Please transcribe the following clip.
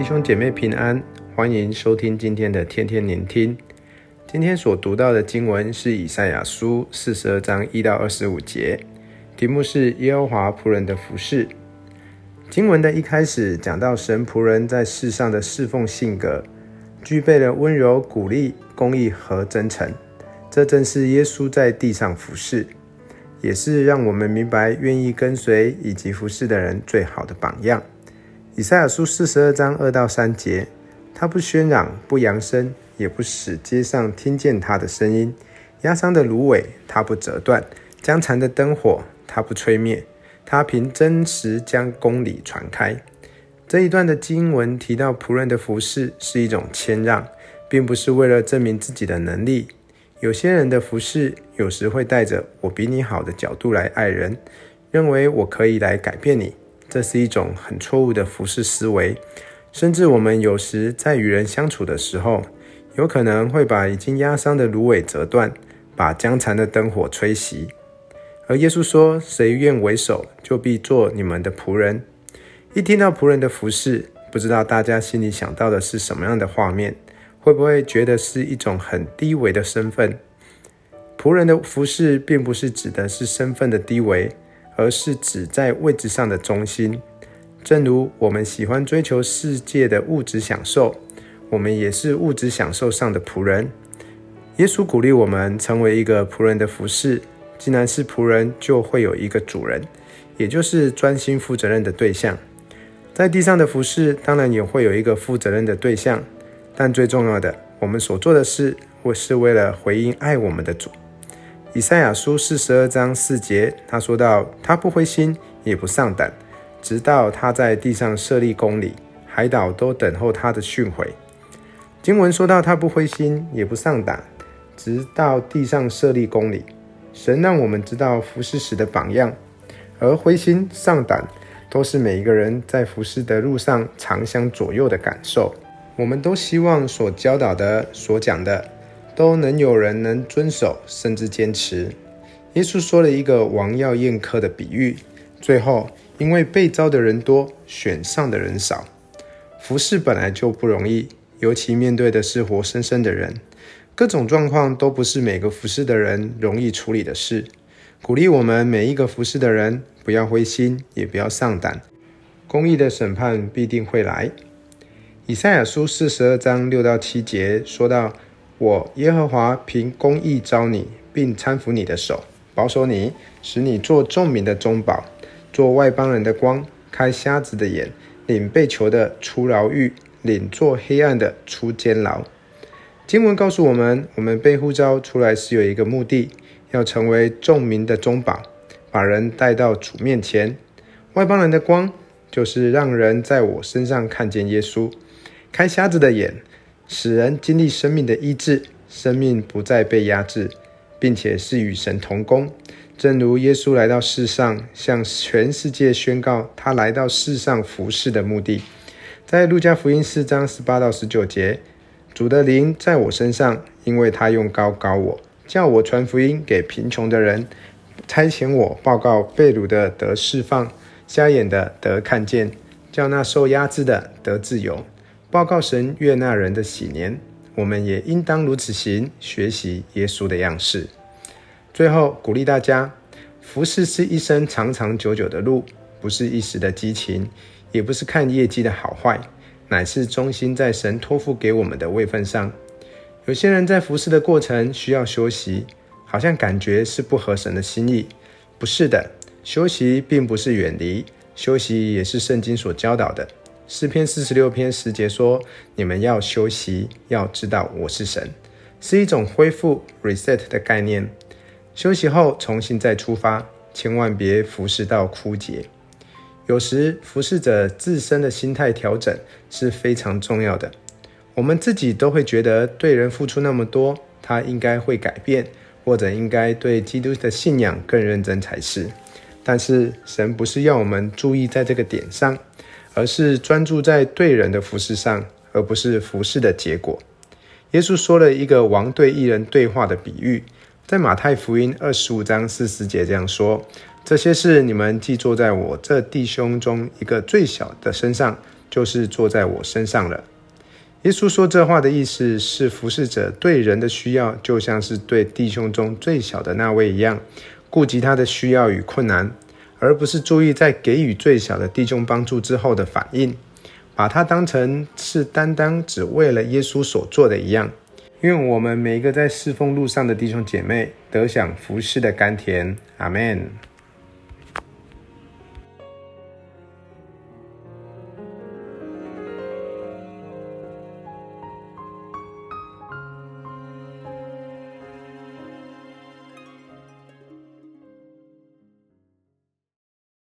弟兄姐妹平安，欢迎收听今天的天天聆听。今天所读到的经文是以赛亚书四十二章一到二十五节，题目是耶和华仆人的服事。经文的一开始讲到神仆人在世上的侍奉性格，具备了温柔、鼓励、公义和真诚。这正是耶稣在地上服侍，也是让我们明白愿意跟随以及服侍的人最好的榜样。以赛亚书四十二章二到三节，他不喧嚷，不扬声，也不使街上听见他的声音。压伤的芦苇，他不折断；将残的灯火，他不吹灭。他凭真实将公理传开。这一段的经文提到仆人的服事是一种谦让，并不是为了证明自己的能力。有些人的服事有时会带着“我比你好”的角度来爱人，认为我可以来改变你。这是一种很错误的服事思维，甚至我们有时在与人相处的时候，有可能会把已经压伤的芦苇折断，把将残的灯火吹熄。而耶稣说：“谁愿为首，就必做你们的仆人。”一听到仆人的服事，不知道大家心里想到的是什么样的画面？会不会觉得是一种很低微的身份？仆人的服事，并不是指的是身份的低微。而是指在位置上的中心，正如我们喜欢追求世界的物质享受，我们也是物质享受上的仆人。耶稣鼓励我们成为一个仆人的服事，既然是仆人，就会有一个主人，也就是专心负责任的对象。在地上的服事，当然也会有一个负责任的对象，但最重要的，我们所做的事，或是为了回应爱我们的主。以赛亚书四十二章四节，他说道：“他不灰心，也不丧胆，直到他在地上设立公理，海岛都等候他的训诲。”经文说到他不灰心，也不丧胆，直到地上设立公理。神让我们知道服事时的榜样，而灰心丧胆都是每一个人在服事的路上常相左右的感受。我们都希望所教导的、所讲的。都能有人能遵守，甚至坚持。耶稣说了一个王要宴客的比喻，最后因为被招的人多，选上的人少。服侍本来就不容易，尤其面对的是活生生的人，各种状况都不是每个服侍的人容易处理的事。鼓励我们每一个服侍的人，不要灰心，也不要丧胆，公义的审判必定会来。以赛亚书四十二章六到七节说到。我耶和华凭公义招你，并搀扶你的手，保守你，使你做众民的中保，做外邦人的光，开瞎子的眼，领被囚的出牢狱，领做黑暗的出监牢。经文告诉我们，我们被呼召出来是有一个目的，要成为众民的中保，把人带到主面前。外邦人的光，就是让人在我身上看见耶稣，开瞎子的眼。使人经历生命的医治，生命不再被压制，并且是与神同工。正如耶稣来到世上，向全世界宣告他来到世上服事的目的。在路加福音四章十八到十九节，主的灵在我身上，因为他用膏膏我，叫我传福音给贫穷的人，差遣我报告被掳的得释放，瞎眼的得看见，叫那受压制的得自由。报告神悦纳人的喜年，我们也应当如此行，学习耶稣的样式。最后鼓励大家，服事是一生长长久久的路，不是一时的激情，也不是看业绩的好坏，乃是忠心在神托付给我们的位分上。有些人在服事的过程需要休息，好像感觉是不合神的心意。不是的，休息并不是远离，休息也是圣经所教导的。诗篇四十六篇十节说：“你们要休息，要知道我是神，是一种恢复 （reset） 的概念。休息后重新再出发，千万别服侍到枯竭。有时服侍者自身的心态调整是非常重要的。我们自己都会觉得对人付出那么多，他应该会改变，或者应该对基督的信仰更认真才是。但是神不是要我们注意在这个点上。”而是专注在对人的服事上，而不是服事的结果。耶稣说了一个王对义人对话的比喻，在马太福音二十五章四十节这样说：“这些事你们既做在我这弟兄中一个最小的身上，就是坐在我身上了。耶稣说这话的意思是，服侍者对人的需要，就像是对弟兄中最小的那位一样，顾及他的需要与困难，而不是注意在给予最小的弟兄帮助之后的反应，把它当成是单单只为了耶稣所做的一样。愿我们每一个在侍奉路上的弟兄姐妹，得享服侍的甘甜。阿门。